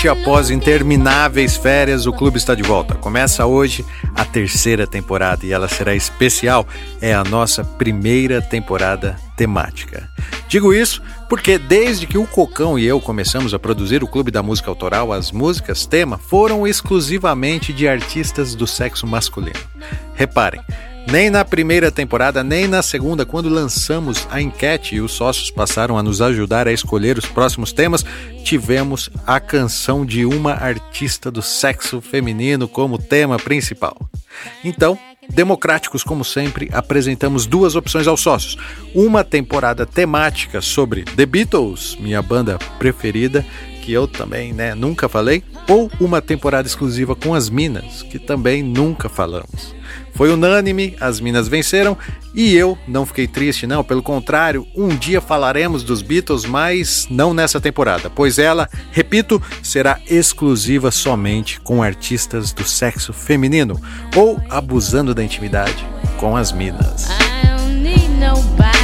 Finalmente, após intermináveis férias, o clube está de volta. Começa hoje a terceira temporada e ela será especial. É a nossa primeira temporada temática. Digo isso porque desde que o Cocão e eu começamos a produzir o Clube da Música Autoral, as músicas tema foram exclusivamente de artistas do sexo masculino. Reparem, nem na primeira temporada, nem na segunda, quando lançamos a enquete e os sócios passaram a nos ajudar a escolher os próximos temas, tivemos a canção de uma artista do sexo feminino como tema principal. Então, democráticos como sempre, apresentamos duas opções aos sócios: uma temporada temática sobre The Beatles, minha banda preferida, que eu também né, nunca falei, ou uma temporada exclusiva com as Minas, que também nunca falamos. Foi unânime, as Minas venceram e eu não fiquei triste, não. Pelo contrário, um dia falaremos dos Beatles, mas não nessa temporada, pois ela, repito, será exclusiva somente com artistas do sexo feminino ou abusando da intimidade com as Minas. Daí,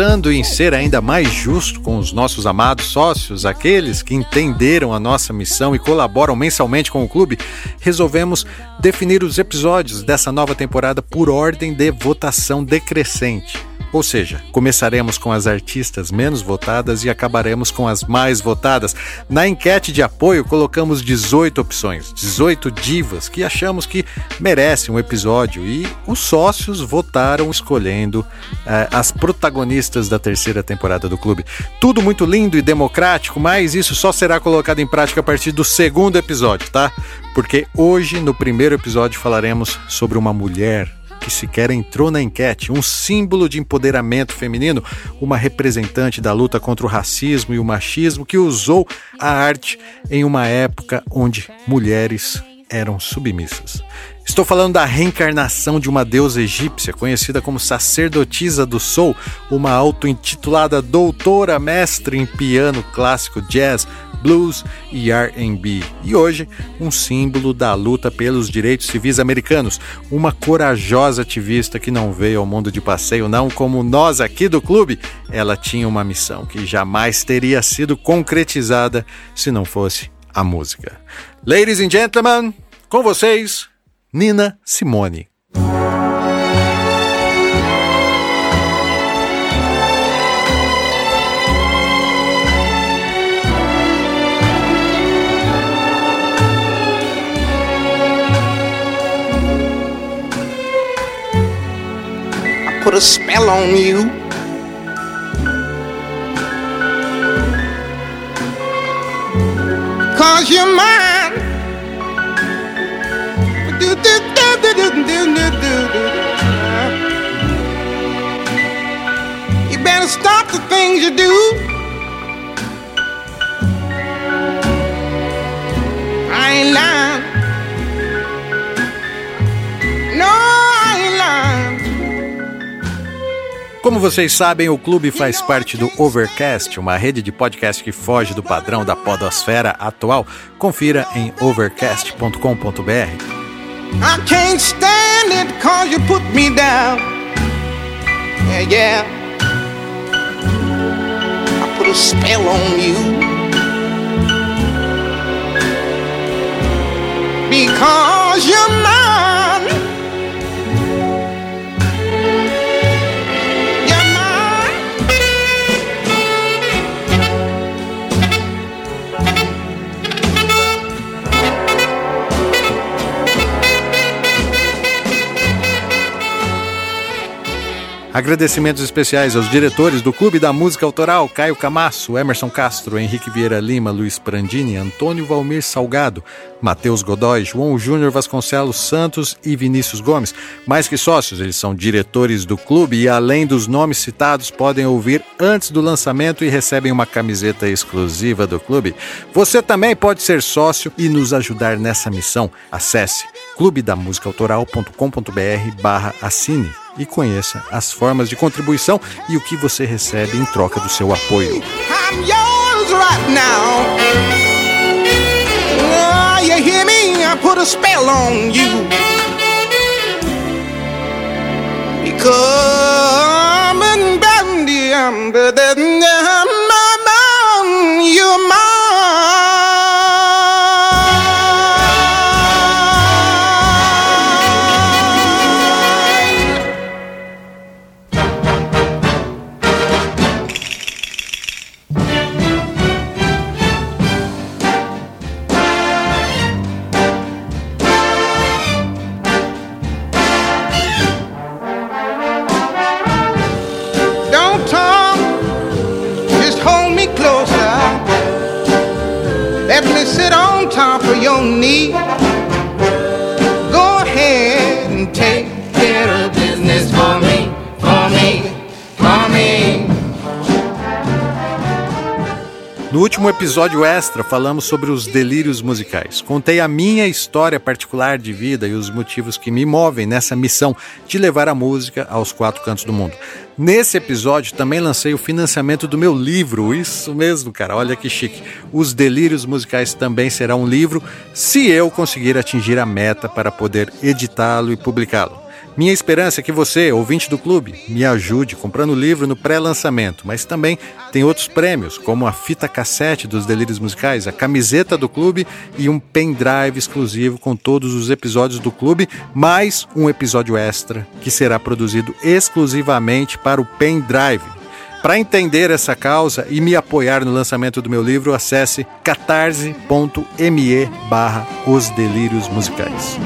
pensando em ser ainda mais justo com os nossos amados sócios, aqueles que entenderam a nossa missão e colaboram mensalmente com o clube, resolvemos definir os episódios dessa nova temporada por ordem de votação decrescente. Ou seja, começaremos com as artistas menos votadas e acabaremos com as mais votadas. Na enquete de apoio, colocamos 18 opções, 18 divas que achamos que merecem um episódio e os sócios votaram escolhendo eh, as protagonistas da terceira temporada do clube. Tudo muito lindo e democrático, mas isso só será colocado em prática a partir do segundo episódio, tá? Porque hoje, no primeiro episódio, falaremos sobre uma mulher que sequer entrou na enquete, um símbolo de empoderamento feminino, uma representante da luta contra o racismo e o machismo que usou a arte em uma época onde mulheres eram submissas. Estou falando da reencarnação de uma deusa egípcia conhecida como sacerdotisa do Soul, uma auto-intitulada doutora mestre em piano clássico jazz, blues e R&B. E hoje, um símbolo da luta pelos direitos civis americanos, uma corajosa ativista que não veio ao mundo de passeio não como nós aqui do clube. Ela tinha uma missão que jamais teria sido concretizada se não fosse a música. Ladies and gentlemen, com vocês, Nina Simone. Put a spell on you. Cause you're mine. You better stop the things you do. Como vocês sabem, o clube faz parte do Overcast, uma rede de podcast que foge do padrão da podosfera atual. Confira em overcast.com.br. I can't stand it cause you put me down. Yeah, yeah. I put a spell on you. Because you're mine. Agradecimentos especiais aos diretores do Clube da Música Autoral, Caio Camasso, Emerson Castro, Henrique Vieira Lima, Luiz Prandini, Antônio Valmir Salgado, Matheus Godoy, João Júnior Vasconcelos Santos e Vinícius Gomes. Mais que sócios, eles são diretores do clube e, além dos nomes citados, podem ouvir antes do lançamento e recebem uma camiseta exclusiva do clube. Você também pode ser sócio e nos ajudar nessa missão. Acesse clubedamusicaautoral.com.br barra assine e conheça as formas de contribuição e o que você recebe em troca do seu apoio. Now. No último episódio extra, falamos sobre os delírios musicais. Contei a minha história particular de vida e os motivos que me movem nessa missão de levar a música aos quatro cantos do mundo. Nesse episódio também lancei o financiamento do meu livro, isso mesmo, cara, olha que chique. Os Delírios Musicais também será um livro se eu conseguir atingir a meta para poder editá-lo e publicá-lo. Minha esperança é que você, ouvinte do clube, me ajude comprando o livro no pré-lançamento, mas também tem outros prêmios, como a fita cassete dos Delírios Musicais, a camiseta do clube e um pendrive exclusivo com todos os episódios do clube, mais um episódio extra que será produzido exclusivamente para o pendrive. Para entender essa causa e me apoiar no lançamento do meu livro, acesse catarse.me barra Os Delírios Musicais.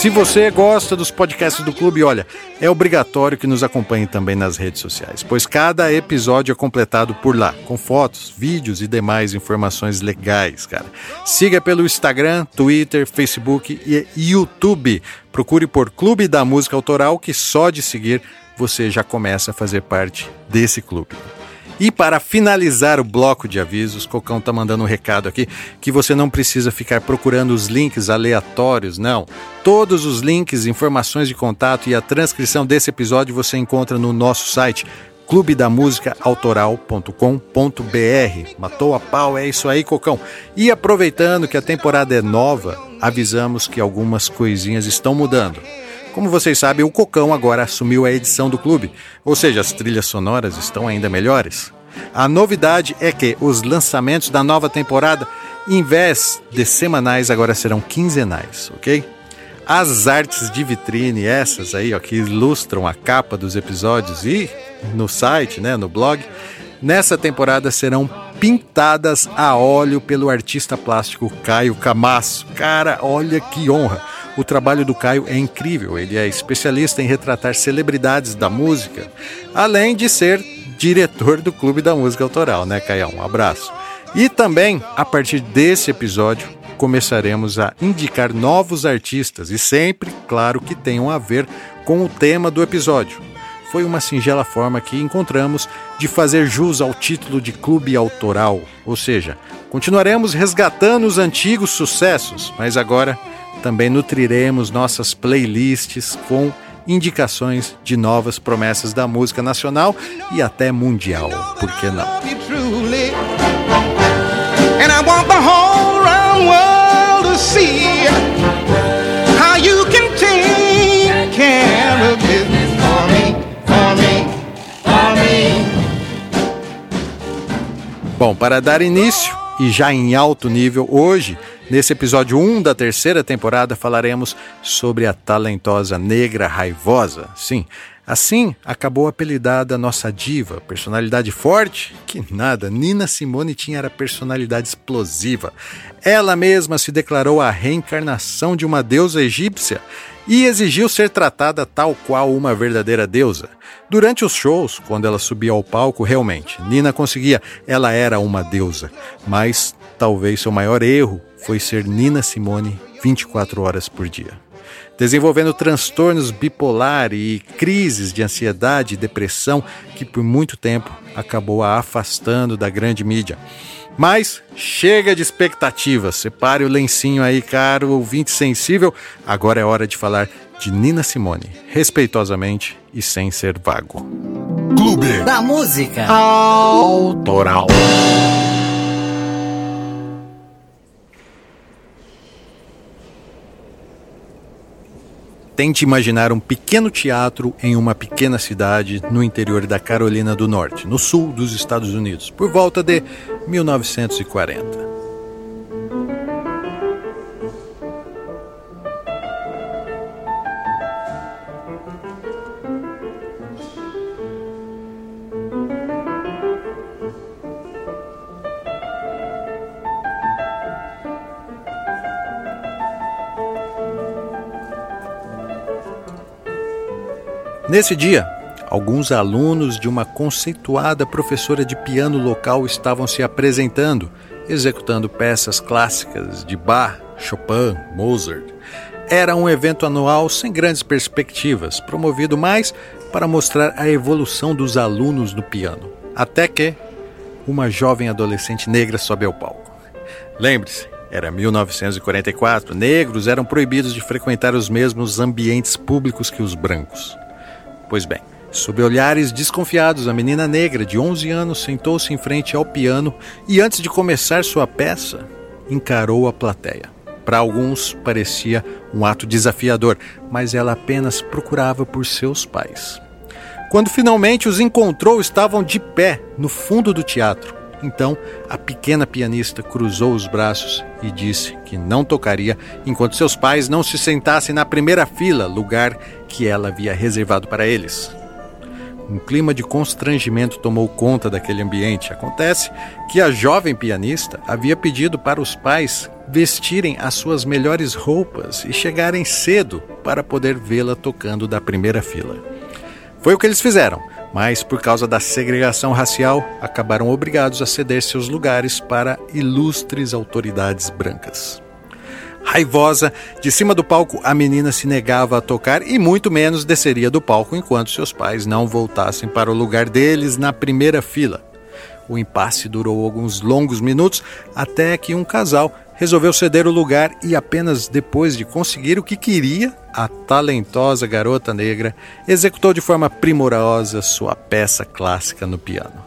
Se você gosta dos podcasts do clube, olha, é obrigatório que nos acompanhe também nas redes sociais, pois cada episódio é completado por lá, com fotos, vídeos e demais informações legais, cara. Siga pelo Instagram, Twitter, Facebook e YouTube. Procure por Clube da Música Autoral, que só de seguir você já começa a fazer parte desse clube. E para finalizar o bloco de avisos, Cocão tá mandando um recado aqui que você não precisa ficar procurando os links aleatórios, não. Todos os links, informações de contato e a transcrição desse episódio você encontra no nosso site clubedamusicaautoral.com.br. Matou a pau, é isso aí, Cocão. E aproveitando que a temporada é nova, avisamos que algumas coisinhas estão mudando. Como vocês sabem, o Cocão agora assumiu a edição do clube, ou seja, as trilhas sonoras estão ainda melhores. A novidade é que os lançamentos da nova temporada, em vez de semanais, agora serão quinzenais, ok? As artes de vitrine, essas aí, ó, que ilustram a capa dos episódios e no site, né, no blog, nessa temporada serão pintadas a óleo pelo artista plástico Caio Camasso. Cara, olha que honra! O trabalho do Caio é incrível, ele é especialista em retratar celebridades da música, além de ser diretor do Clube da Música Autoral, né, Caio? Um abraço. E também, a partir desse episódio, começaremos a indicar novos artistas e sempre, claro, que tenham a ver com o tema do episódio. Foi uma singela forma que encontramos de fazer jus ao título de clube autoral, ou seja, continuaremos resgatando os antigos sucessos, mas agora também nutriremos nossas playlists com indicações de novas promessas da música nacional e até mundial, por que não? Bom, para dar início e já em alto nível, hoje Nesse episódio 1 da terceira temporada falaremos sobre a talentosa negra raivosa. Sim, assim acabou apelidada nossa diva, personalidade forte? Que nada, Nina Simone tinha a personalidade explosiva. Ela mesma se declarou a reencarnação de uma deusa egípcia e exigiu ser tratada tal qual uma verdadeira deusa. Durante os shows, quando ela subia ao palco, realmente, Nina conseguia, ela era uma deusa. Mas talvez seu maior erro foi ser Nina Simone 24 horas por dia. Desenvolvendo transtornos bipolar e crises de ansiedade e depressão que por muito tempo acabou a afastando da grande mídia. Mas chega de expectativas. Separe o lencinho aí, caro ouvinte sensível. Agora é hora de falar de Nina Simone, respeitosamente e sem ser vago. Clube da Música Autoral. Tente imaginar um pequeno teatro em uma pequena cidade no interior da Carolina do Norte, no sul dos Estados Unidos, por volta de 1940. Nesse dia, alguns alunos de uma conceituada professora de piano local estavam se apresentando, executando peças clássicas de Bach, Chopin, Mozart. Era um evento anual sem grandes perspectivas, promovido mais para mostrar a evolução dos alunos no piano. Até que uma jovem adolescente negra sobe ao palco. Lembre-se, era 1944, negros eram proibidos de frequentar os mesmos ambientes públicos que os brancos. Pois bem, sob olhares desconfiados, a menina negra de 11 anos sentou-se em frente ao piano e, antes de começar sua peça, encarou a plateia. Para alguns parecia um ato desafiador, mas ela apenas procurava por seus pais. Quando finalmente os encontrou, estavam de pé no fundo do teatro. Então, a pequena pianista cruzou os braços e disse que não tocaria enquanto seus pais não se sentassem na primeira fila, lugar que ela havia reservado para eles. Um clima de constrangimento tomou conta daquele ambiente. Acontece que a jovem pianista havia pedido para os pais vestirem as suas melhores roupas e chegarem cedo para poder vê-la tocando da primeira fila. Foi o que eles fizeram mas por causa da segregação racial, acabaram obrigados a ceder seus lugares para ilustres autoridades brancas. Raivosa, de cima do palco, a menina se negava a tocar e muito menos desceria do palco enquanto seus pais não voltassem para o lugar deles na primeira fila. O impasse durou alguns longos minutos até que um casal resolveu ceder o lugar e apenas depois de conseguir o que queria, a talentosa garota negra executou de forma primorosa sua peça clássica no piano.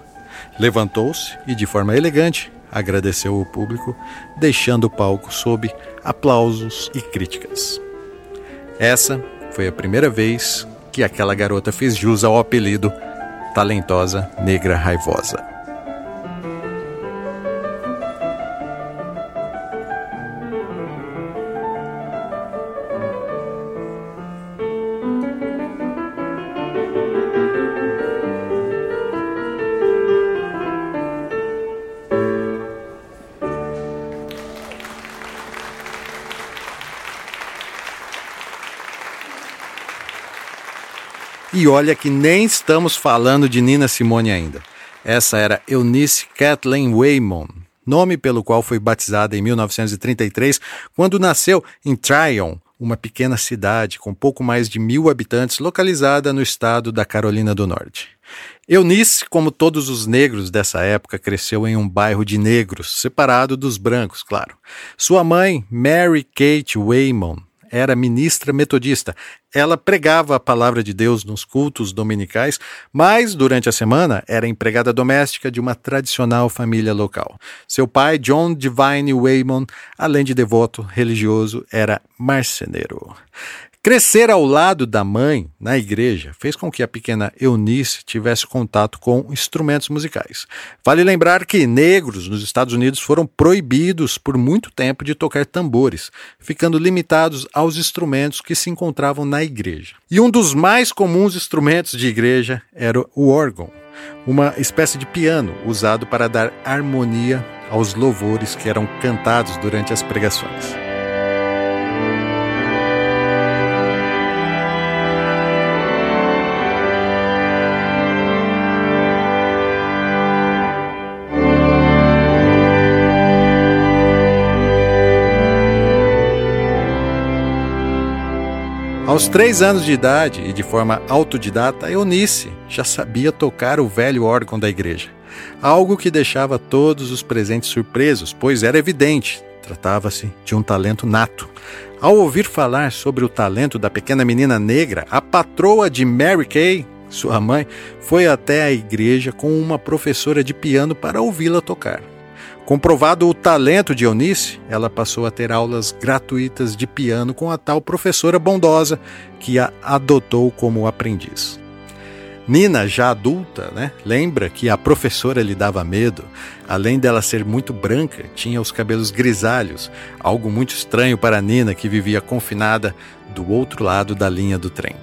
Levantou-se e, de forma elegante, agradeceu o público, deixando o palco sob aplausos e críticas. Essa foi a primeira vez que aquela garota fez jus ao apelido Talentosa Negra Raivosa. E olha que nem estamos falando de Nina Simone ainda. Essa era Eunice Kathleen Waymon, nome pelo qual foi batizada em 1933, quando nasceu em Tryon, uma pequena cidade com pouco mais de mil habitantes, localizada no estado da Carolina do Norte. Eunice, como todos os negros dessa época, cresceu em um bairro de negros, separado dos brancos, claro. Sua mãe, Mary Kate Waymon, era ministra metodista. Ela pregava a palavra de Deus nos cultos dominicais, mas durante a semana era empregada doméstica de uma tradicional família local. Seu pai, John Divine Waymon, além de devoto religioso, era marceneiro. Crescer ao lado da mãe na igreja fez com que a pequena Eunice tivesse contato com instrumentos musicais. Vale lembrar que negros nos Estados Unidos foram proibidos por muito tempo de tocar tambores, ficando limitados aos instrumentos que se encontravam na igreja. E um dos mais comuns instrumentos de igreja era o órgão, uma espécie de piano usado para dar harmonia aos louvores que eram cantados durante as pregações. Aos três anos de idade e de forma autodidata, Eunice já sabia tocar o velho órgão da igreja. Algo que deixava todos os presentes surpresos, pois era evidente, tratava-se de um talento nato. Ao ouvir falar sobre o talento da pequena menina negra, a patroa de Mary Kay, sua mãe, foi até a igreja com uma professora de piano para ouvi-la tocar. Comprovado o talento de Eunice, ela passou a ter aulas gratuitas de piano com a tal professora bondosa que a adotou como aprendiz. Nina, já adulta, né, lembra que a professora lhe dava medo. Além dela ser muito branca, tinha os cabelos grisalhos, algo muito estranho para Nina, que vivia confinada do outro lado da linha do trem.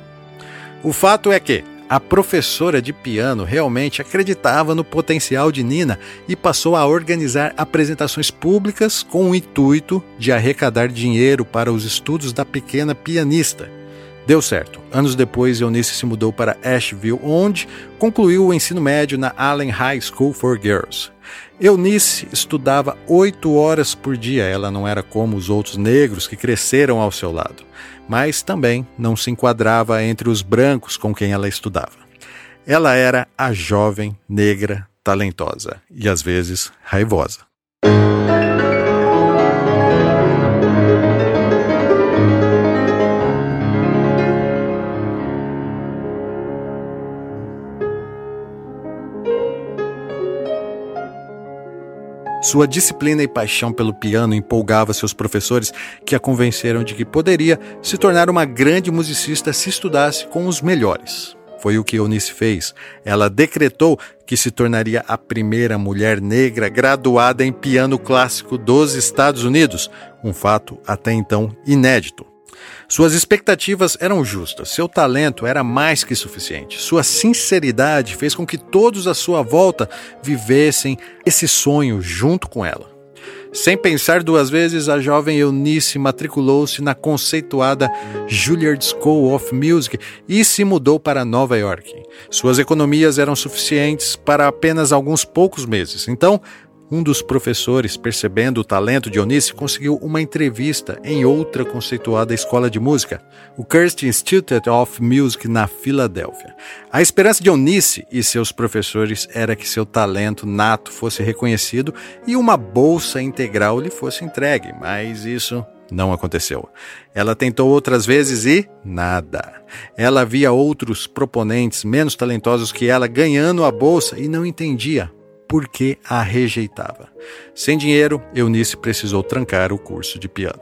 O fato é que, a professora de piano realmente acreditava no potencial de Nina e passou a organizar apresentações públicas com o intuito de arrecadar dinheiro para os estudos da pequena pianista. Deu certo. Anos depois, Eunice se mudou para Asheville, onde concluiu o ensino médio na Allen High School for Girls. Eunice estudava oito horas por dia. Ela não era como os outros negros que cresceram ao seu lado mas também não se enquadrava entre os brancos com quem ela estudava. Ela era a jovem negra talentosa e às vezes raivosa. Sua disciplina e paixão pelo piano empolgava seus professores, que a convenceram de que poderia se tornar uma grande musicista se estudasse com os melhores. Foi o que Eunice fez. Ela decretou que se tornaria a primeira mulher negra graduada em piano clássico dos Estados Unidos, um fato até então inédito. Suas expectativas eram justas, seu talento era mais que suficiente. Sua sinceridade fez com que todos à sua volta vivessem esse sonho junto com ela. Sem pensar duas vezes, a jovem Eunice matriculou-se na conceituada Juilliard School of Music e se mudou para Nova York. Suas economias eram suficientes para apenas alguns poucos meses, então um dos professores, percebendo o talento de Eunice, conseguiu uma entrevista em outra conceituada escola de música, o Kirsten Institute of Music na Filadélfia. A esperança de Eunice e seus professores era que seu talento nato fosse reconhecido e uma bolsa integral lhe fosse entregue, mas isso não aconteceu. Ela tentou outras vezes e nada. Ela via outros proponentes menos talentosos que ela ganhando a bolsa e não entendia porque a rejeitava. Sem dinheiro, Eunice precisou trancar o curso de piano.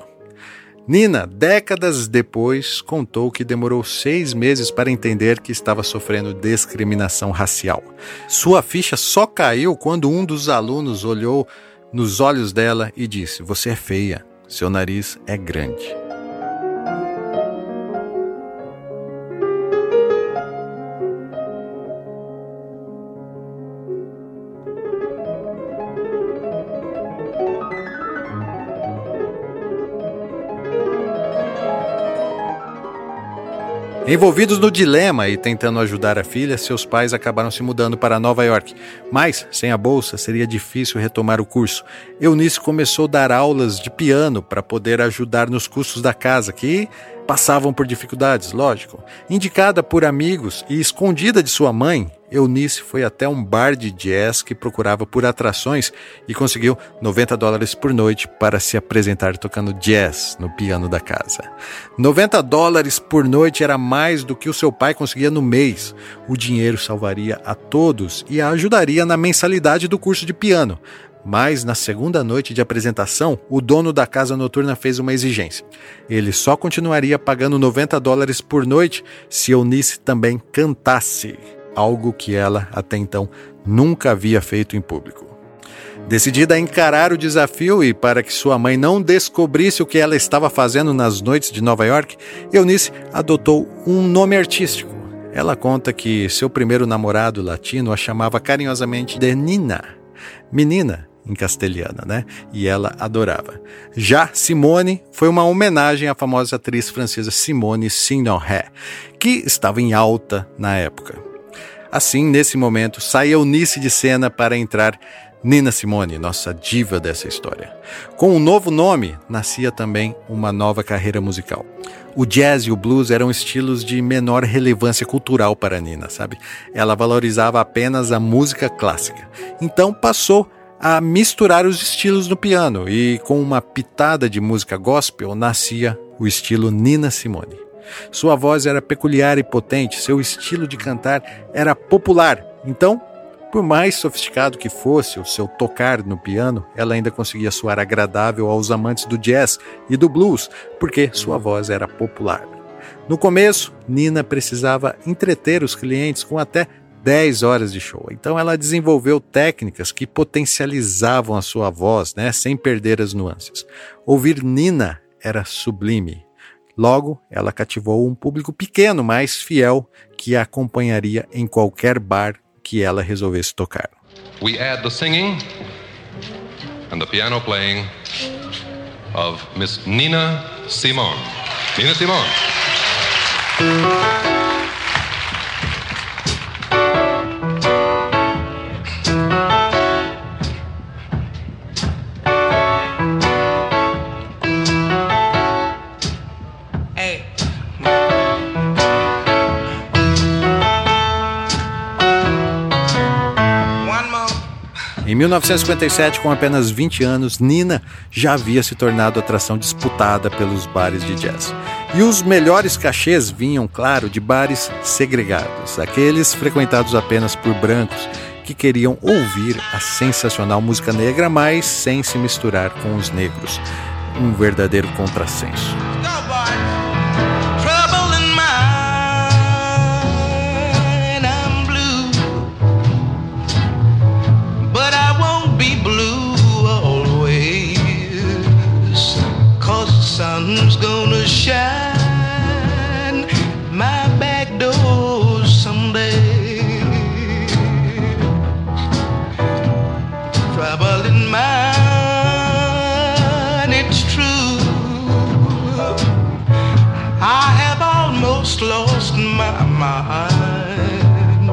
Nina, décadas depois, contou que demorou seis meses para entender que estava sofrendo discriminação racial. Sua ficha só caiu quando um dos alunos olhou nos olhos dela e disse: Você é feia, seu nariz é grande. Envolvidos no dilema e tentando ajudar a filha, seus pais acabaram se mudando para Nova York. Mas, sem a bolsa, seria difícil retomar o curso. Eunice começou a dar aulas de piano para poder ajudar nos custos da casa, que passavam por dificuldades, lógico. Indicada por amigos e escondida de sua mãe, Eunice foi até um bar de jazz que procurava por atrações e conseguiu 90 dólares por noite para se apresentar tocando jazz no piano da casa. 90 dólares por noite era mais do que o seu pai conseguia no mês. O dinheiro salvaria a todos e a ajudaria na mensalidade do curso de piano. Mas na segunda noite de apresentação, o dono da casa noturna fez uma exigência. Ele só continuaria pagando 90 dólares por noite se Eunice também cantasse, algo que ela até então nunca havia feito em público. Decidida a encarar o desafio e para que sua mãe não descobrisse o que ela estava fazendo nas noites de Nova York, Eunice adotou um nome artístico. Ela conta que seu primeiro namorado latino a chamava carinhosamente de Nina, menina em castelhana, né? E ela adorava. Já Simone foi uma homenagem à famosa atriz francesa Simone Signoret, que estava em alta na época. Assim, nesse momento, sai Eunice de cena para entrar Nina Simone, nossa diva dessa história. Com um novo nome, nascia também uma nova carreira musical. O jazz e o blues eram estilos de menor relevância cultural para Nina, sabe? Ela valorizava apenas a música clássica. Então passou a misturar os estilos no piano e com uma pitada de música gospel nascia o estilo Nina Simone. Sua voz era peculiar e potente, seu estilo de cantar era popular. Então, por mais sofisticado que fosse o seu tocar no piano, ela ainda conseguia soar agradável aos amantes do jazz e do blues, porque sua voz era popular. No começo, Nina precisava entreter os clientes com até 10 horas de show. Então ela desenvolveu técnicas que potencializavam a sua voz, né, sem perder as nuances. Ouvir Nina era sublime. Logo, ela cativou um público pequeno, mas fiel, que a acompanharia em qualquer bar que ela resolvesse tocar. We add the singing and the piano playing of Miss Nina Simone. Nina Simone. 1957, com apenas 20 anos, Nina já havia se tornado atração disputada pelos bares de jazz. E os melhores cachês vinham, claro, de bares segregados, aqueles frequentados apenas por brancos que queriam ouvir a sensacional música negra, mas sem se misturar com os negros. Um verdadeiro contrassenso. Sun's gonna shine my back door someday. Trouble in mind, it's true. I have almost lost my mind.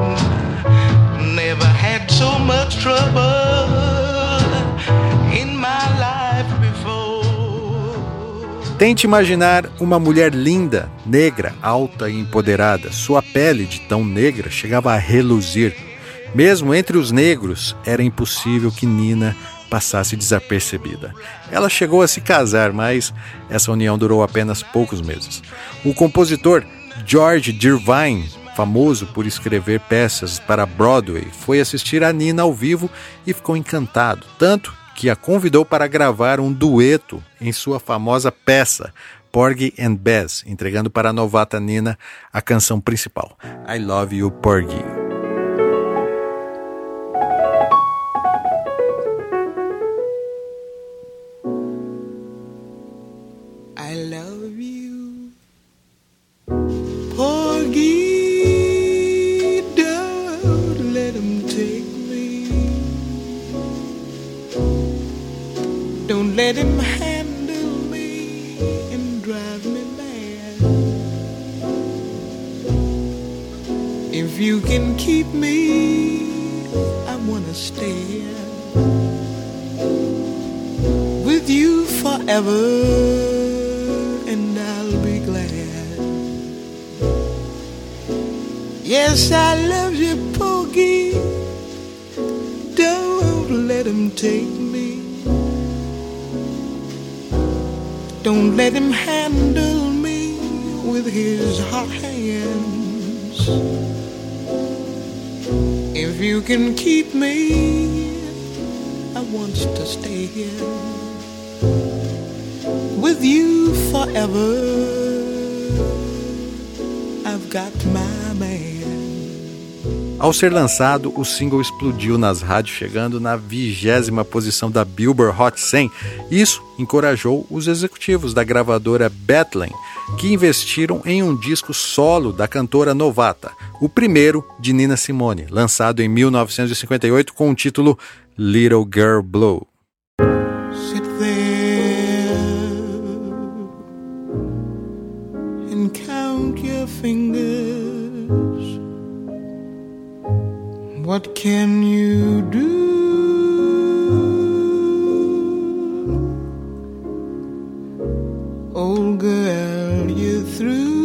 Never had so much trouble. Tente imaginar uma mulher linda, negra, alta e empoderada. Sua pele, de tão negra, chegava a reluzir. Mesmo entre os negros, era impossível que Nina passasse desapercebida. Ela chegou a se casar, mas essa união durou apenas poucos meses. O compositor George Dirvine, famoso por escrever peças para Broadway, foi assistir a Nina ao vivo e ficou encantado, tanto que a convidou para gravar um dueto em sua famosa peça Porgy and Bess, entregando para a novata Nina a canção principal, I Love You Porgy. Let him handle me and drive me mad. If you can keep me, I wanna stay with you forever, and I'll be glad. Yes, I love you, Pokey. Don't let him take Don't let him handle me with his hot hands. If you can keep me, I want to stay here with you forever. I've got my. Ao ser lançado, o single explodiu nas rádios, chegando na vigésima posição da Billboard Hot 100. Isso encorajou os executivos da gravadora Bethlehem, que investiram em um disco solo da cantora novata, o primeiro de Nina Simone, lançado em 1958 com o título Little Girl Blue. What can you do? Old girl, you're through.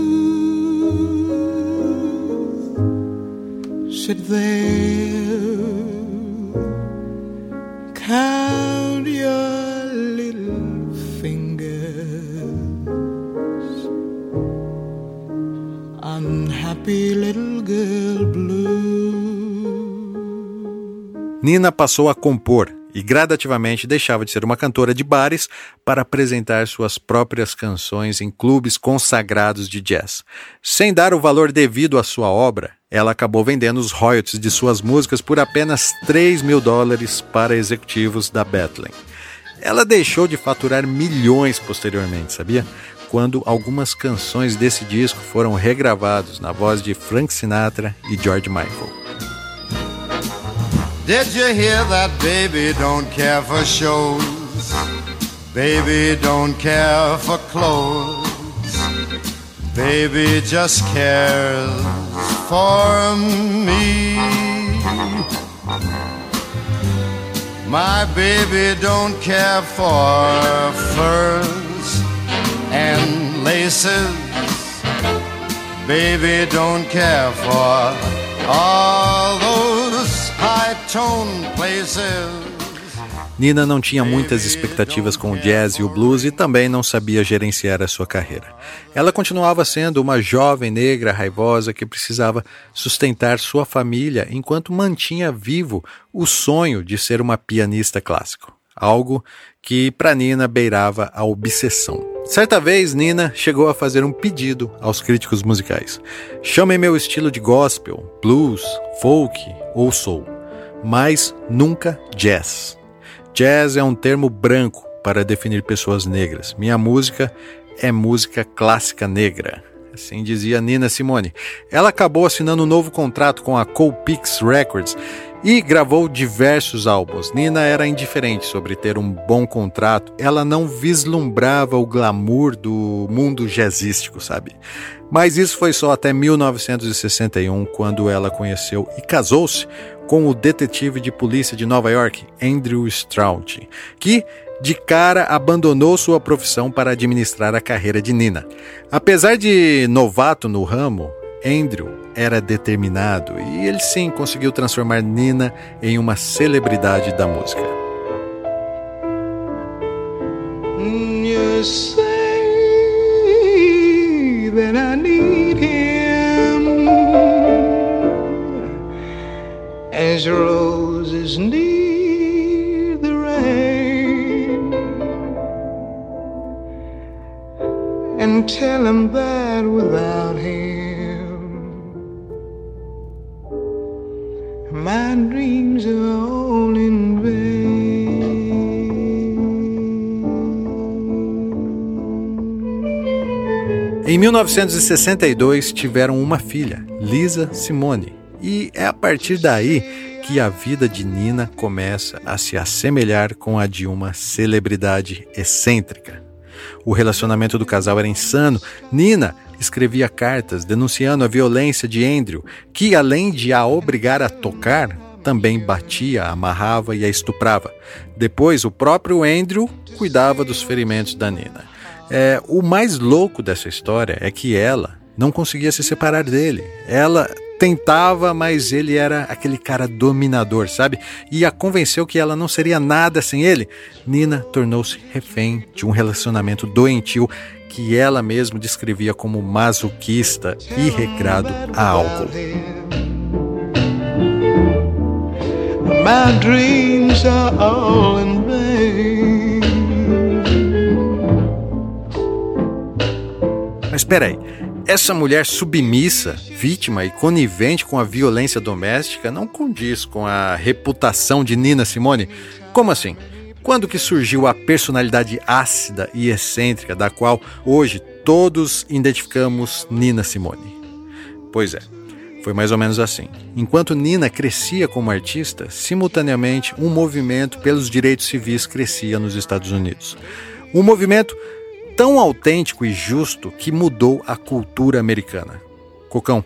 Sit there, Nina passou a compor e gradativamente deixava de ser uma cantora de bares para apresentar suas próprias canções em clubes consagrados de jazz. Sem dar o valor devido à sua obra, ela acabou vendendo os royalties de suas músicas por apenas 3 mil dólares para executivos da Bethlehem. Ela deixou de faturar milhões posteriormente, sabia? Quando algumas canções desse disco foram regravados na voz de Frank Sinatra e George Michael. Did you hear that baby don't care for shows? Baby don't care for clothes. Baby just cares for me. My baby don't care for furs and laces. Baby don't care for all those. Nina não tinha muitas expectativas com o jazz e o blues e também não sabia gerenciar a sua carreira. Ela continuava sendo uma jovem negra raivosa que precisava sustentar sua família enquanto mantinha vivo o sonho de ser uma pianista clássico, algo que para Nina beirava a obsessão. Certa vez, Nina chegou a fazer um pedido aos críticos musicais: chamem meu estilo de gospel, blues, folk ou soul, mas nunca jazz. Jazz é um termo branco para definir pessoas negras. Minha música é música clássica negra. Assim dizia Nina Simone. Ela acabou assinando um novo contrato com a Colpix Records e gravou diversos álbuns. Nina era indiferente sobre ter um bom contrato, ela não vislumbrava o glamour do mundo jazzístico, sabe? Mas isso foi só até 1961, quando ela conheceu e casou-se com o detetive de polícia de Nova York, Andrew Stroud, que de cara abandonou sua profissão para administrar a carreira de Nina. Apesar de novato no ramo, Andrew era determinado e ele sim conseguiu transformar Nina em uma celebridade da música. Rain, and tell him that without 1962 tiveram uma filha, Lisa Simone, e é a partir daí que a vida de Nina começa a se assemelhar com a de uma celebridade excêntrica. O relacionamento do casal era insano. Nina escrevia cartas denunciando a violência de Andrew, que além de a obrigar a tocar, também batia, amarrava e a estuprava. Depois, o próprio Andrew cuidava dos ferimentos da Nina. É, o mais louco dessa história é que ela não conseguia se separar dele. Ela tentava, mas ele era aquele cara dominador, sabe? E a convenceu que ela não seria nada sem ele. Nina tornou-se refém de um relacionamento doentio que ela mesma descrevia como masoquista e regrado a álcool. My dreams are all in vain. Mas espera aí, essa mulher submissa, vítima e conivente com a violência doméstica não condiz com a reputação de Nina Simone? Como assim? Quando que surgiu a personalidade ácida e excêntrica da qual hoje todos identificamos Nina Simone? Pois é, foi mais ou menos assim. Enquanto Nina crescia como artista, simultaneamente um movimento pelos direitos civis crescia nos Estados Unidos. Um movimento tão autêntico e justo que mudou a cultura americana. Cocão,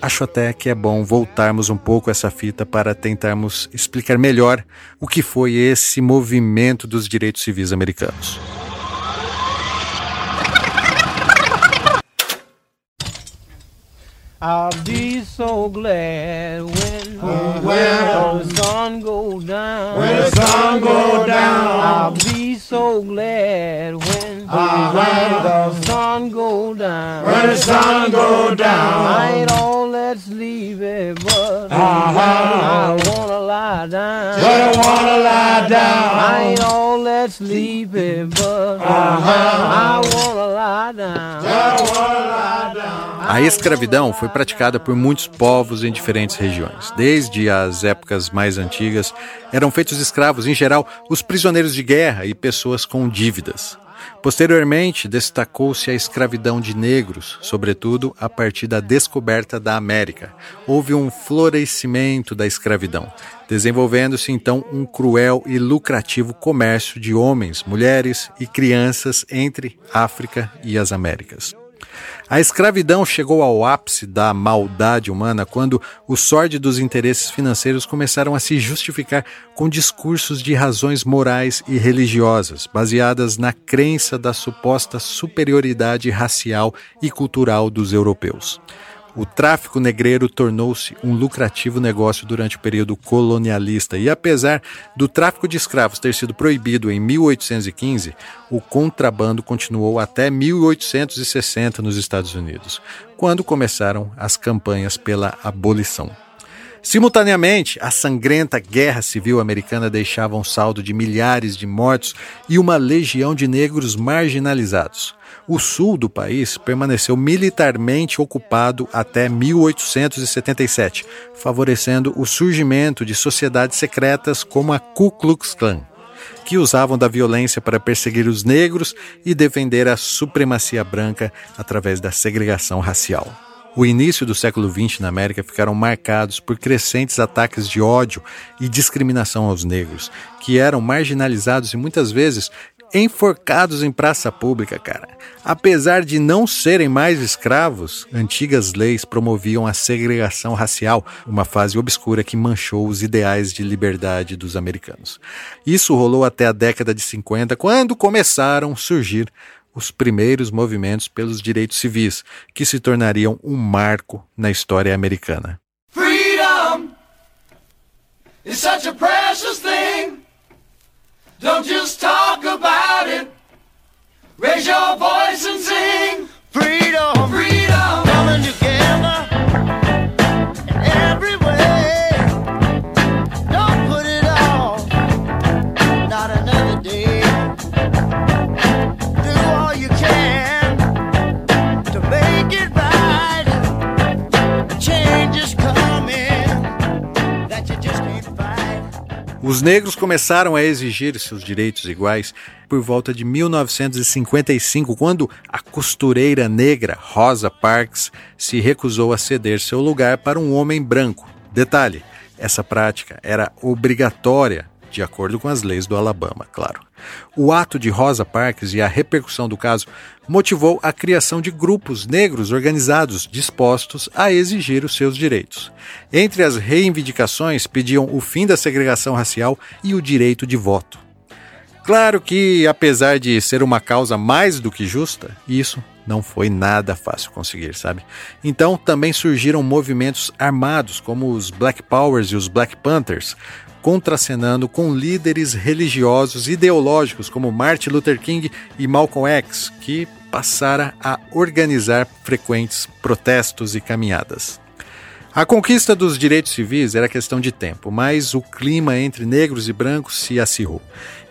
acho até que é bom voltarmos um pouco essa fita para tentarmos explicar melhor o que foi esse movimento dos direitos civis americanos. I'll be so glad when, uh, when the sun go down. When the sun go down. I'll be so glad when, uh, when the sun go down. When the sun go down. I ain't all that sleepy, but uh-huh. I wanna lie down. But I wanna lie down. I ain't all that sleepy, but uh-huh. I wanna lie down. But I wanna lie down. A escravidão foi praticada por muitos povos em diferentes regiões. Desde as épocas mais antigas, eram feitos escravos, em geral, os prisioneiros de guerra e pessoas com dívidas. Posteriormente, destacou-se a escravidão de negros, sobretudo a partir da descoberta da América. Houve um florescimento da escravidão, desenvolvendo-se então um cruel e lucrativo comércio de homens, mulheres e crianças entre África e as Américas. A escravidão chegou ao ápice da maldade humana quando os sórdidos interesses financeiros começaram a se justificar com discursos de razões morais e religiosas, baseadas na crença da suposta superioridade racial e cultural dos europeus. O tráfico negreiro tornou-se um lucrativo negócio durante o período colonialista e, apesar do tráfico de escravos ter sido proibido em 1815, o contrabando continuou até 1860 nos Estados Unidos, quando começaram as campanhas pela abolição. Simultaneamente, a sangrenta guerra civil americana deixava um saldo de milhares de mortos e uma legião de negros marginalizados. O sul do país permaneceu militarmente ocupado até 1877, favorecendo o surgimento de sociedades secretas como a Ku Klux Klan, que usavam da violência para perseguir os negros e defender a supremacia branca através da segregação racial. O início do século XX na América ficaram marcados por crescentes ataques de ódio e discriminação aos negros, que eram marginalizados e muitas vezes enforcados em praça pública, cara. Apesar de não serem mais escravos, antigas leis promoviam a segregação racial, uma fase obscura que manchou os ideais de liberdade dos americanos. Isso rolou até a década de 50, quando começaram a surgir os primeiros movimentos pelos direitos civis, que se tornariam um marco na história americana. Freedom is such a precious thing. Don't just talk about it. Raise your voice and sing. Freedom, Freedom. Os negros começaram a exigir seus direitos iguais por volta de 1955, quando a costureira negra Rosa Parks se recusou a ceder seu lugar para um homem branco. Detalhe: essa prática era obrigatória, de acordo com as leis do Alabama, claro. O ato de Rosa Parks e a repercussão do caso motivou a criação de grupos negros organizados dispostos a exigir os seus direitos. Entre as reivindicações pediam o fim da segregação racial e o direito de voto. Claro que, apesar de ser uma causa mais do que justa, isso não foi nada fácil conseguir, sabe? Então também surgiram movimentos armados, como os Black Powers e os Black Panthers, contracenando com líderes religiosos ideológicos como Martin Luther King e Malcolm X, que passaram a organizar frequentes protestos e caminhadas. A conquista dos direitos civis era questão de tempo, mas o clima entre negros e brancos se acirrou.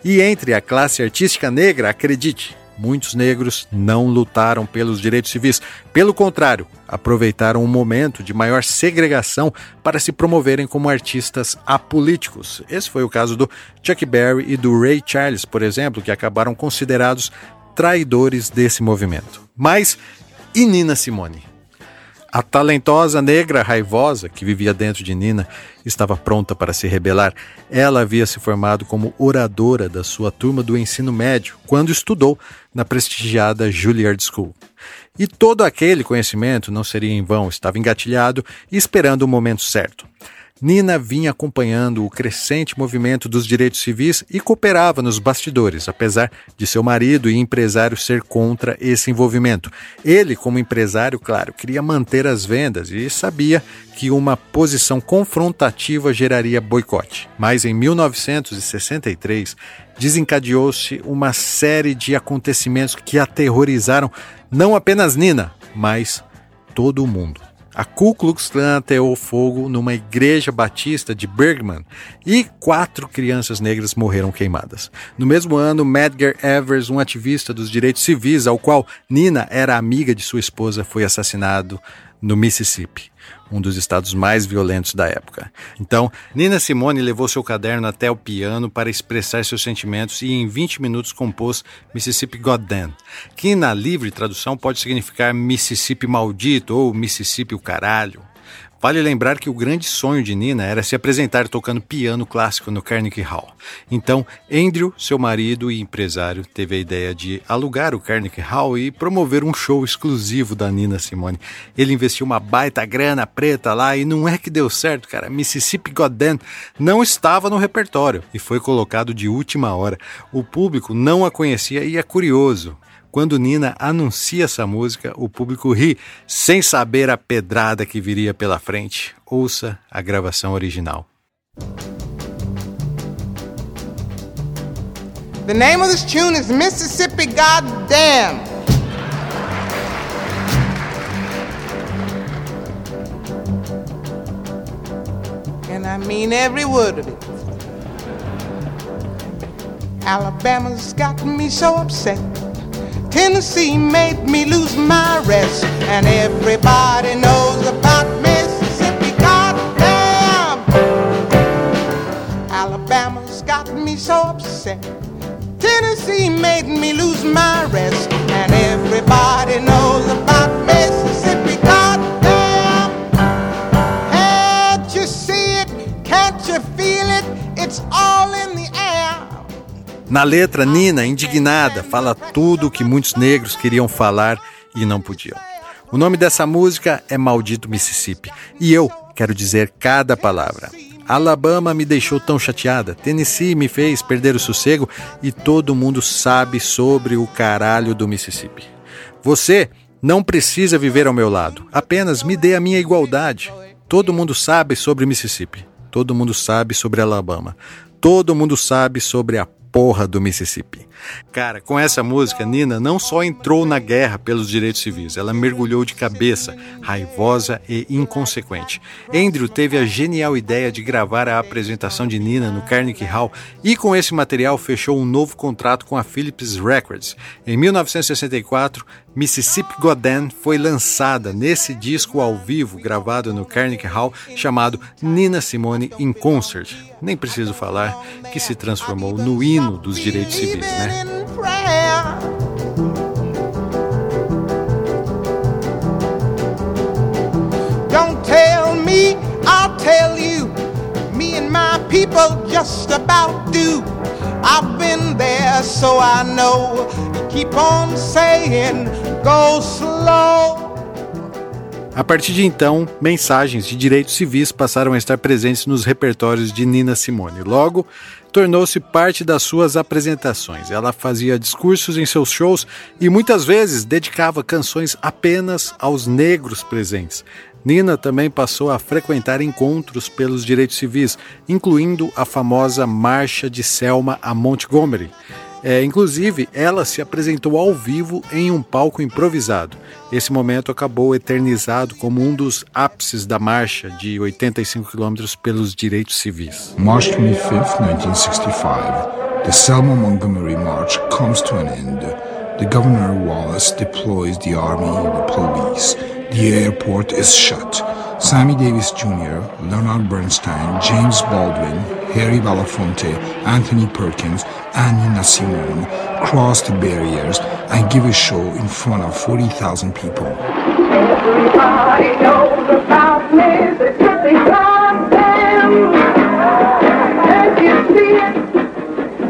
E entre a classe artística negra, acredite, muitos negros não lutaram pelos direitos civis. Pelo contrário, aproveitaram um momento de maior segregação para se promoverem como artistas apolíticos. Esse foi o caso do Chuck Berry e do Ray Charles, por exemplo, que acabaram considerados traidores desse movimento. Mas e Nina Simone? A talentosa negra raivosa que vivia dentro de Nina estava pronta para se rebelar. Ela havia se formado como oradora da sua turma do ensino médio quando estudou na prestigiada Juilliard School. E todo aquele conhecimento não seria em vão, estava engatilhado e esperando o momento certo. Nina vinha acompanhando o crescente movimento dos direitos civis e cooperava nos bastidores, apesar de seu marido e empresário ser contra esse envolvimento. Ele, como empresário, claro, queria manter as vendas e sabia que uma posição confrontativa geraria boicote. Mas em 1963 desencadeou-se uma série de acontecimentos que aterrorizaram não apenas Nina, mas todo o mundo. A Ku Klux Klan ateou fogo numa igreja batista de Bergman e quatro crianças negras morreram queimadas. No mesmo ano, Medgar Evers, um ativista dos direitos civis, ao qual Nina era amiga de sua esposa, foi assassinado no Mississippi um dos estados mais violentos da época. Então, Nina Simone levou seu caderno até o piano para expressar seus sentimentos e em 20 minutos compôs Mississippi Goddamn, que na livre tradução pode significar Mississippi maldito ou Mississippi o caralho. Vale lembrar que o grande sonho de Nina era se apresentar tocando piano clássico no Carnegie Hall. Então, Andrew, seu marido e empresário, teve a ideia de alugar o Carnegie Hall e promover um show exclusivo da Nina Simone. Ele investiu uma baita grana preta lá e não é que deu certo, cara. Mississippi Goddamn não estava no repertório e foi colocado de última hora. O público não a conhecia e é curioso. Quando Nina anuncia essa música, o público ri, sem saber a pedrada que viria pela frente. Ouça a gravação original. The name of this tune is Mississippi Goddamn. And I mean every word of it. Alabama's got me so upset. Tennessee made me lose my rest, and everybody knows about Mississippi. Goddamn! Alabama's got me so upset. Tennessee made me lose my rest, and everybody knows about Mississippi. Na letra, Nina, indignada, fala tudo o que muitos negros queriam falar e não podiam. O nome dessa música é Maldito Mississippi e eu quero dizer cada palavra. Alabama me deixou tão chateada, Tennessee me fez perder o sossego e todo mundo sabe sobre o caralho do Mississippi. Você não precisa viver ao meu lado, apenas me dê a minha igualdade. Todo mundo sabe sobre Mississippi, todo mundo sabe sobre Alabama, todo mundo sabe sobre a porra do Mississippi. Cara, com essa música, Nina não só entrou na guerra pelos direitos civis, ela mergulhou de cabeça, raivosa e inconsequente. Andrew teve a genial ideia de gravar a apresentação de Nina no Carnegie Hall e com esse material fechou um novo contrato com a Philips Records. Em 1964, Mississippi Goddamn foi lançada nesse disco ao vivo gravado no Carnegie Hall chamado Nina Simone in Concert. Nem preciso falar que se transformou no hino dos direitos civis, né? In prayer. Don't tell me, I'll tell you. Me and my people just about do. I've been there, so I know. You keep on saying, go slow. A partir de então, mensagens de direitos civis passaram a estar presentes nos repertórios de Nina Simone. Logo, tornou-se parte das suas apresentações. Ela fazia discursos em seus shows e muitas vezes dedicava canções apenas aos negros presentes. Nina também passou a frequentar encontros pelos direitos civis, incluindo a famosa Marcha de Selma a Montgomery. É, inclusive, ela se apresentou ao vivo em um palco improvisado. Esse momento acabou eternizado como um dos ápices da marcha de 85 quilômetros pelos direitos civis. March 25, 1965. The Selma Montgomery March comes to an end. The Governor Wallace deploys the army and the police. The airport is shut. Sammy Davis Jr., Leonard Bernstein, James Baldwin, Harry Belafonte, Anthony Perkins, and Nina Simone cross the barriers and give a show in front of 40,000 people. Everybody knows about Mississippi Goddamn. Can't you see it?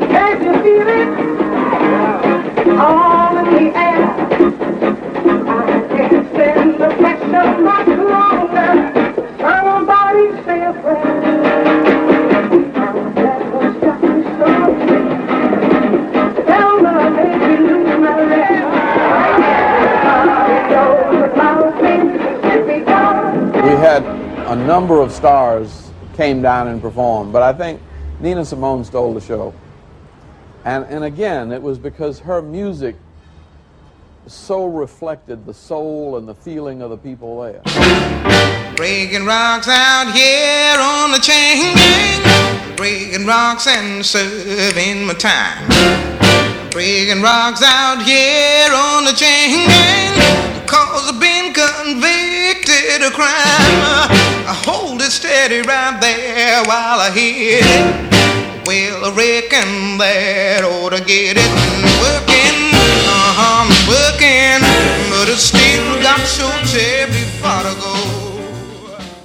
Can't you feel it? All in the air. I can't stand the pressure much longer. Somebody say a prayer. Had a number of stars came down and performed, but I think Nina Simone stole the show. And, and again, it was because her music so reflected the soul and the feeling of the people there. Breaking rocks out here on the chain gang. Breaking rocks and serving my time. Breaking rocks out here on the chain gang. Cause I've been convicted of crime. I hold it steady right there while I hit it. Well, I reckon that ought to get it working. Uh-huh, working. But it still got so terribly far to go.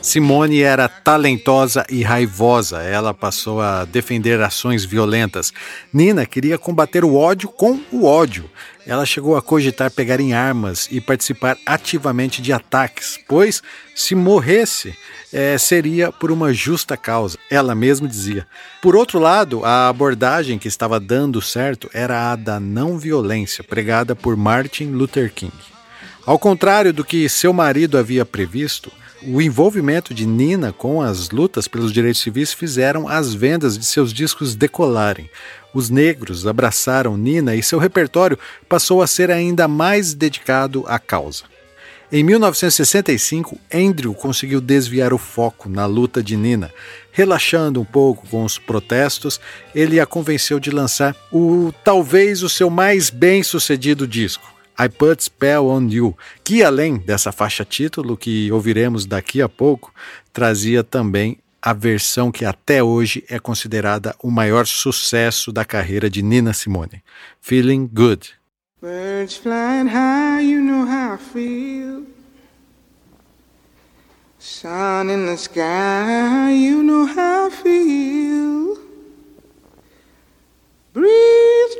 Simone era talentosa e raivosa. Ela passou a defender ações violentas. Nina queria combater o ódio com o ódio. Ela chegou a cogitar pegar em armas e participar ativamente de ataques, pois, se morresse, eh, seria por uma justa causa. Ela mesma dizia. Por outro lado, a abordagem que estava dando certo era a da não violência, pregada por Martin Luther King. Ao contrário do que seu marido havia previsto, o envolvimento de Nina com as lutas pelos direitos civis fizeram as vendas de seus discos decolarem. Os negros abraçaram Nina e seu repertório passou a ser ainda mais dedicado à causa. Em 1965, Andrew conseguiu desviar o foco na luta de Nina. Relaxando um pouco com os protestos, ele a convenceu de lançar o talvez o seu mais bem-sucedido disco, I Put Spell on You, que além dessa faixa título que ouviremos daqui a pouco, trazia também a versão que até hoje é considerada o maior sucesso da carreira de Nina Simone, Feeling Good. Birds flying high, you know how I feel. Sun in the sky, you know how I feel. Breeze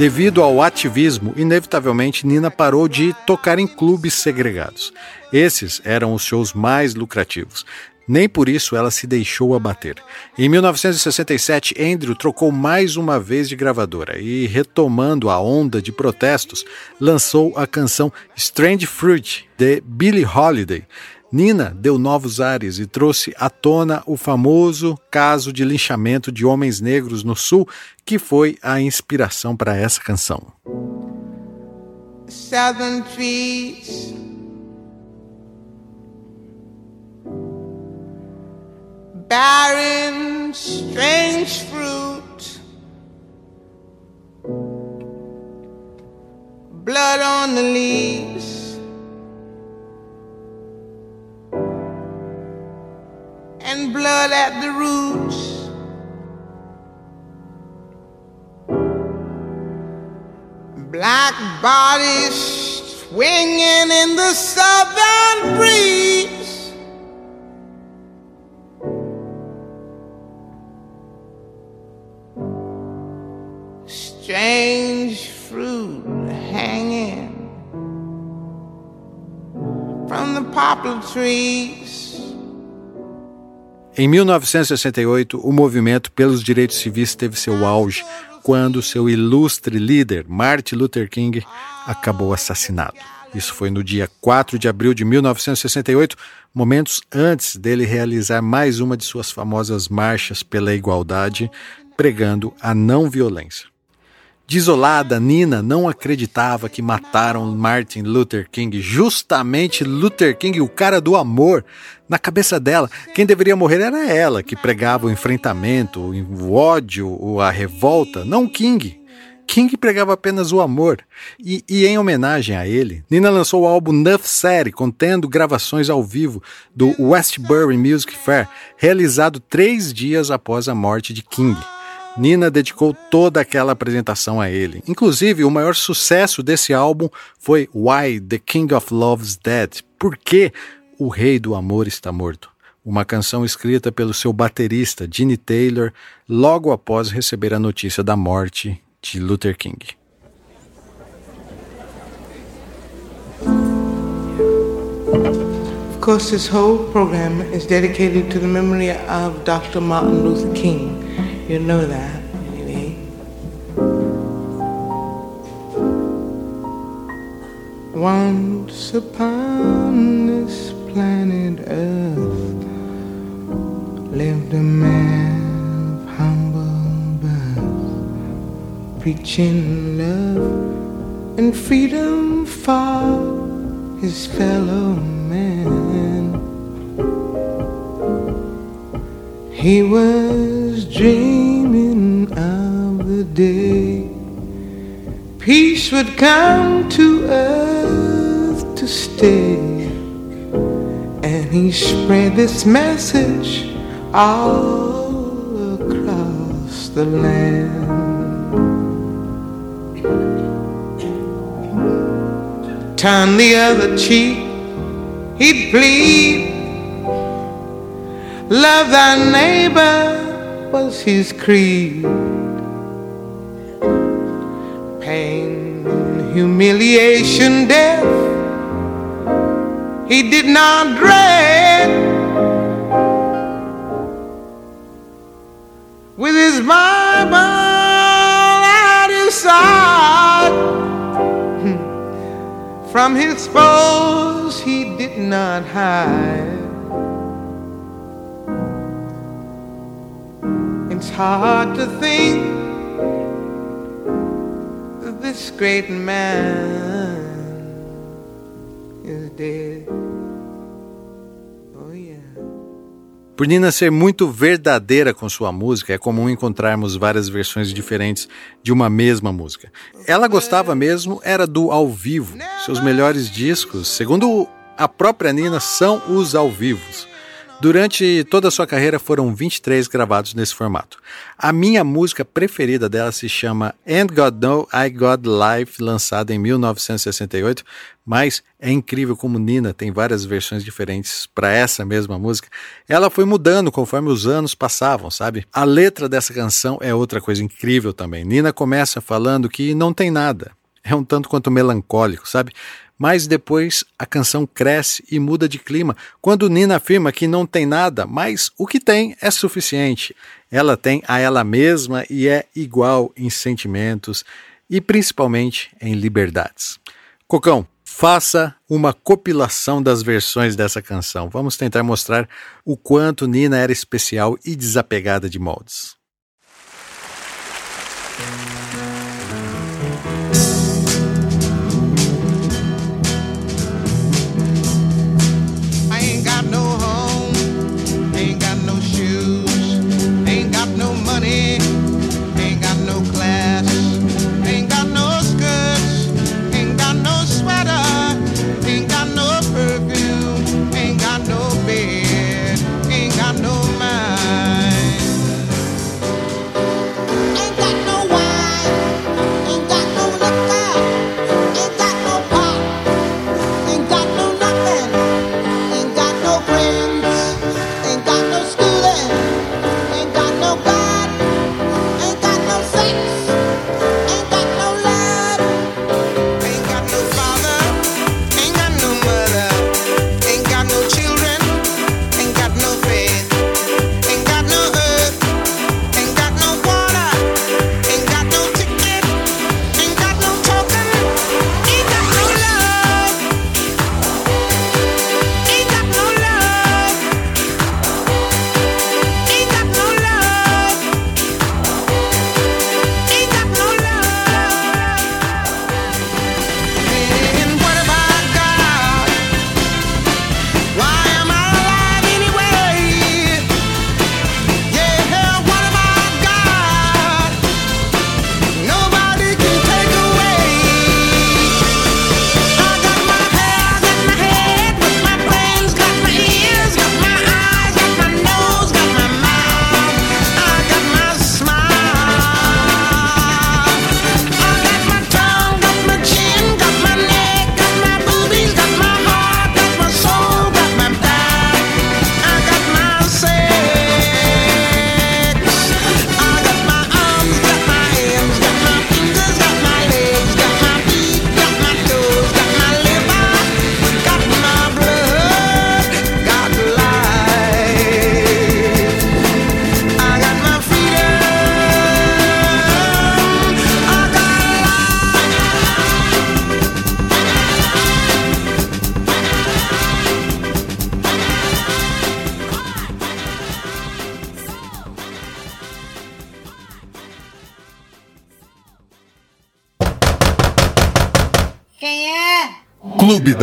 Devido ao ativismo, inevitavelmente Nina parou de tocar em clubes segregados. Esses eram os shows mais lucrativos. Nem por isso ela se deixou abater. Em 1967, Andrew trocou mais uma vez de gravadora e, retomando a onda de protestos, lançou a canção Strange Fruit, de Billie Holiday. Nina deu novos ares e trouxe à tona o famoso caso de linchamento de homens negros no Sul, que foi a inspiração para essa canção. southern trees. Bearing strange fruit, blood on the leaves, and blood at the roots. Black bodies swinging in the southern breeze. Strange fruit hanging from the poplar trees. Em 1968, o movimento pelos direitos civis teve seu auge quando seu ilustre líder, Martin Luther King, acabou assassinado. Isso foi no dia 4 de abril de 1968, momentos antes dele realizar mais uma de suas famosas marchas pela igualdade, pregando a não violência. Desolada, Nina não acreditava que mataram Martin Luther King, justamente Luther King, o cara do amor. Na cabeça dela, quem deveria morrer era ela, que pregava o enfrentamento, o ódio, a revolta, não King. King pregava apenas o amor. E, e, em homenagem a ele, Nina lançou o álbum Nuff Série, contendo gravações ao vivo do Westbury Music Fair, realizado três dias após a morte de King. Nina dedicou toda aquela apresentação a ele. Inclusive, o maior sucesso desse álbum foi Why the King of Love's Dead. Por que o Rei do Amor está morto? Uma canção escrita pelo seu baterista Gene Taylor logo após receber a notícia da morte de Luther King. Of course, this whole program is dedicated to the memory of Dr. Martin Luther King. You know that, anyway. Once upon this planet Earth lived a man of humble birth, preaching love and freedom for his fellow man. He was dreaming of the day peace would come to earth to stay. And he spread this message all across the land. Turn the other cheek, he'd plead. Love thy neighbor was his creed. Pain, humiliation, death, he did not dread. With his Bible at his side, hmm, from his foes he did not hide. It's hard to think that this great man is dead. Oh. Por Nina ser muito verdadeira com sua música, é comum encontrarmos várias versões diferentes de uma mesma música. Ela gostava mesmo era do ao vivo. Seus melhores discos, segundo a própria Nina, são os ao vivos. Durante toda a sua carreira foram 23 gravados nesse formato. A minha música preferida dela se chama And God Know I Got Life, lançada em 1968, mas é incrível como Nina tem várias versões diferentes para essa mesma música. Ela foi mudando conforme os anos passavam, sabe? A letra dessa canção é outra coisa incrível também. Nina começa falando que não tem nada. É um tanto quanto melancólico, sabe? mas depois a canção cresce e muda de clima quando Nina afirma que não tem nada, mas o que tem é suficiente. Ela tem a ela mesma e é igual em sentimentos e principalmente em liberdades. Cocão, faça uma compilação das versões dessa canção. Vamos tentar mostrar o quanto Nina era especial e desapegada de moldes.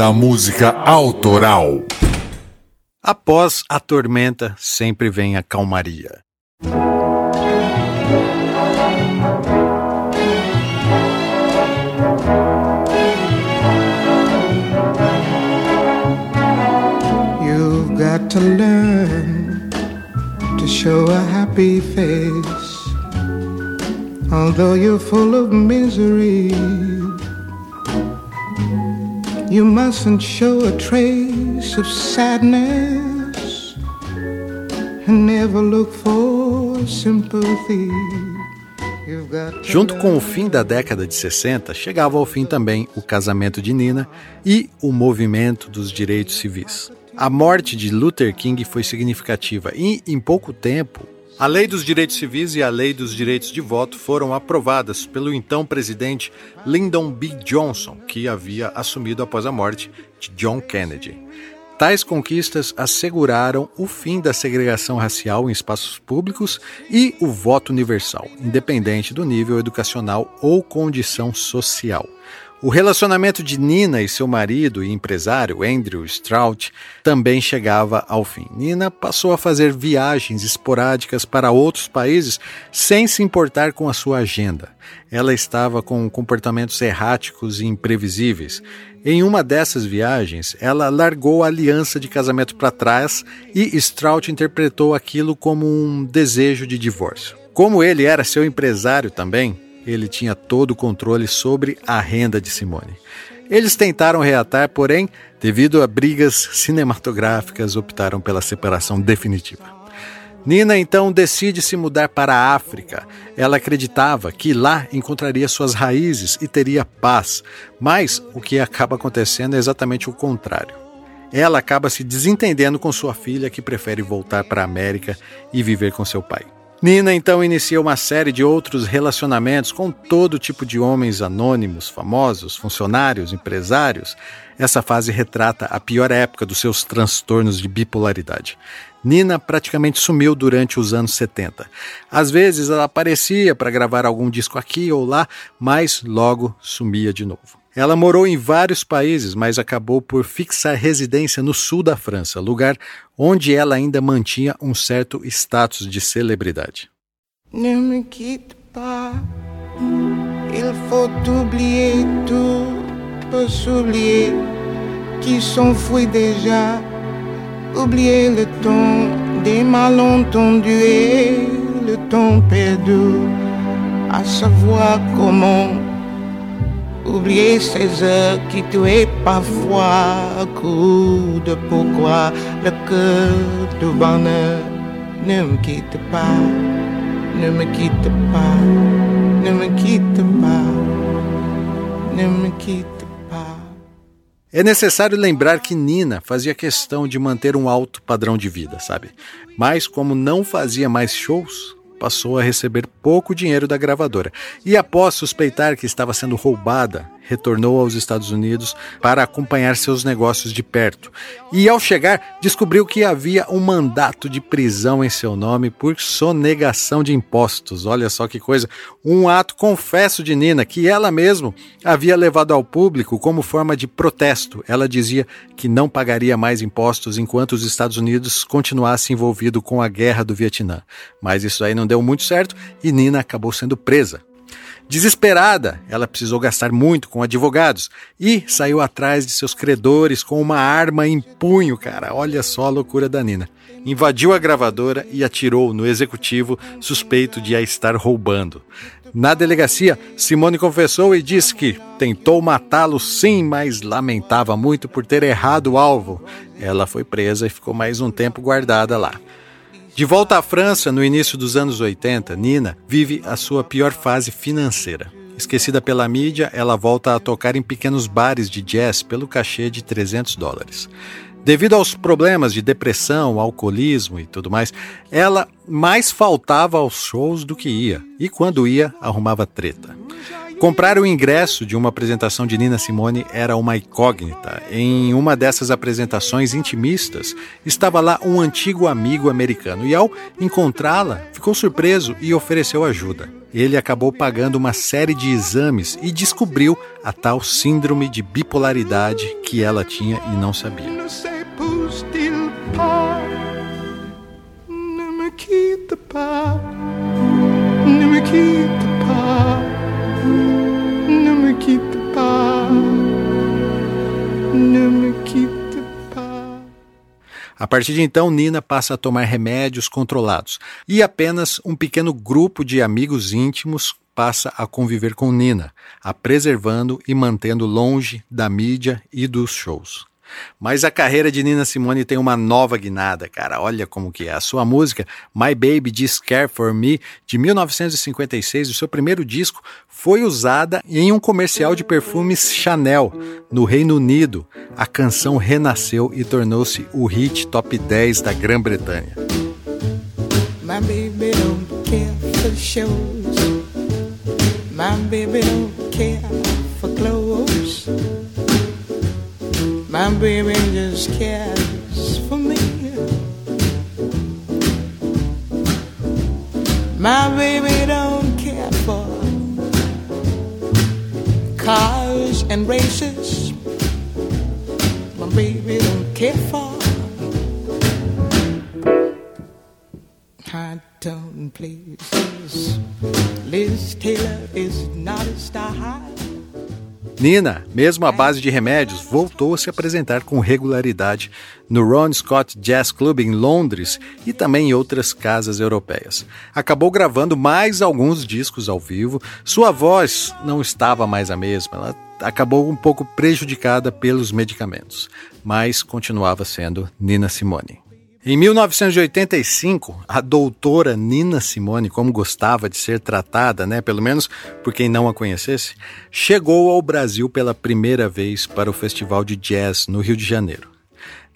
Da Música Autoral. Após a tormenta, sempre vem a calmaria. Mustn't show a trace of sadness and never look for sympathy. Junto com o fim da década de 60, chegava ao fim também o casamento de Nina e o movimento dos direitos civis. A morte de Luther King foi significativa e, em pouco tempo, a Lei dos Direitos Civis e a Lei dos Direitos de Voto foram aprovadas pelo então presidente Lyndon B. Johnson, que havia assumido após a morte de John Kennedy. Tais conquistas asseguraram o fim da segregação racial em espaços públicos e o voto universal, independente do nível educacional ou condição social. O relacionamento de Nina e seu marido e empresário, Andrew Strout, também chegava ao fim. Nina passou a fazer viagens esporádicas para outros países sem se importar com a sua agenda. Ela estava com comportamentos erráticos e imprevisíveis. Em uma dessas viagens, ela largou a aliança de casamento para trás e Strout interpretou aquilo como um desejo de divórcio. Como ele era seu empresário também, ele tinha todo o controle sobre a renda de Simone. Eles tentaram reatar, porém, devido a brigas cinematográficas, optaram pela separação definitiva. Nina então decide se mudar para a África. Ela acreditava que lá encontraria suas raízes e teria paz, mas o que acaba acontecendo é exatamente o contrário. Ela acaba se desentendendo com sua filha, que prefere voltar para a América e viver com seu pai. Nina então inicia uma série de outros relacionamentos com todo tipo de homens anônimos, famosos, funcionários, empresários. Essa fase retrata a pior época dos seus transtornos de bipolaridade. Nina praticamente sumiu durante os anos 70. Às vezes ela aparecia para gravar algum disco aqui ou lá, mas logo sumia de novo. Ela morou em vários países, mas acabou por fixar residência no sul da França, lugar onde ela ainda mantinha um certo status de celebridade. Ne me quitte pas, il faut oublier tout, peut s'oublier qui s'enfuit déjà, oublier le temps des malentendus et le temps perdu, à savoir comment oublier ces heures qui tuaient parfois, coup de pourquoi le cœur du bonheur ne me quitte pas. Ne me quitte pas, ne me quitte pas, ne me quitte pas. É necessário lembrar que Nina fazia questão de manter um alto padrão de vida, sabe? Mas como não fazia mais shows, passou a receber pouco dinheiro da gravadora. E após suspeitar que estava sendo roubada, retornou aos Estados Unidos para acompanhar seus negócios de perto. E ao chegar, descobriu que havia um mandato de prisão em seu nome por sonegação de impostos. Olha só que coisa, um ato confesso de Nina que ela mesma havia levado ao público como forma de protesto. Ela dizia que não pagaria mais impostos enquanto os Estados Unidos continuasse envolvido com a guerra do Vietnã. Mas isso aí não deu muito certo e Nina acabou sendo presa. Desesperada, ela precisou gastar muito com advogados e saiu atrás de seus credores com uma arma em punho, cara. Olha só a loucura da Nina. Invadiu a gravadora e atirou no executivo suspeito de a estar roubando. Na delegacia, Simone confessou e disse que tentou matá-lo sim, mas lamentava muito por ter errado o alvo. Ela foi presa e ficou mais um tempo guardada lá. De volta à França, no início dos anos 80, Nina vive a sua pior fase financeira. Esquecida pela mídia, ela volta a tocar em pequenos bares de jazz pelo cachê de 300 dólares. Devido aos problemas de depressão, alcoolismo e tudo mais, ela mais faltava aos shows do que ia, e quando ia, arrumava treta. Comprar o ingresso de uma apresentação de Nina Simone era uma incógnita. Em uma dessas apresentações intimistas, estava lá um antigo amigo americano e, ao encontrá-la, ficou surpreso e ofereceu ajuda. ele acabou pagando uma série de exames e descobriu a tal síndrome de bipolaridade que ela tinha e não sabia. A partir de então, Nina passa a tomar remédios controlados e apenas um pequeno grupo de amigos íntimos passa a conviver com Nina, a preservando e mantendo longe da mídia e dos shows. Mas a carreira de Nina Simone tem uma nova guinada, cara. Olha como que é. A sua música My Baby Just Care For Me, de 1956, o seu primeiro disco, foi usada em um comercial de perfumes Chanel no Reino Unido. A canção renasceu e tornou-se o hit top 10 da Grã-Bretanha. My baby don't care for shows. My baby don't care My baby just cares for me. My baby don't care for cars and races. My baby don't care for high tone places. Liz Taylor is not a star high. Nina, mesmo à base de remédios, voltou a se apresentar com regularidade no Ron Scott Jazz Club em Londres e também em outras casas europeias. Acabou gravando mais alguns discos ao vivo. Sua voz não estava mais a mesma, ela acabou um pouco prejudicada pelos medicamentos, mas continuava sendo Nina Simone. Em 1985, a doutora Nina Simone, como gostava de ser tratada, né, pelo menos por quem não a conhecesse, chegou ao Brasil pela primeira vez para o Festival de Jazz no Rio de Janeiro.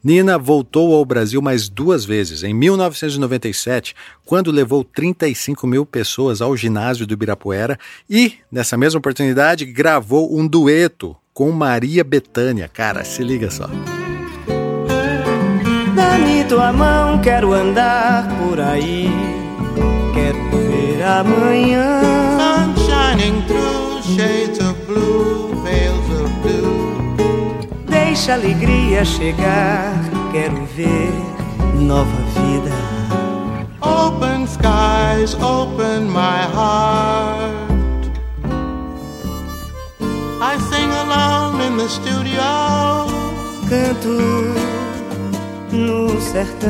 Nina voltou ao Brasil mais duas vezes, em 1997, quando levou 35 mil pessoas ao ginásio do Ibirapuera e, nessa mesma oportunidade, gravou um dueto com Maria Bethânia. Cara, se liga só. Tua mão, quero andar por aí. Quero ver amanhã. Sun shining through shades of blue, veils of blue. Deixa a alegria chegar. Quero ver nova vida. Open skies, open my heart. I sing alone in the studio. Canto no sertão.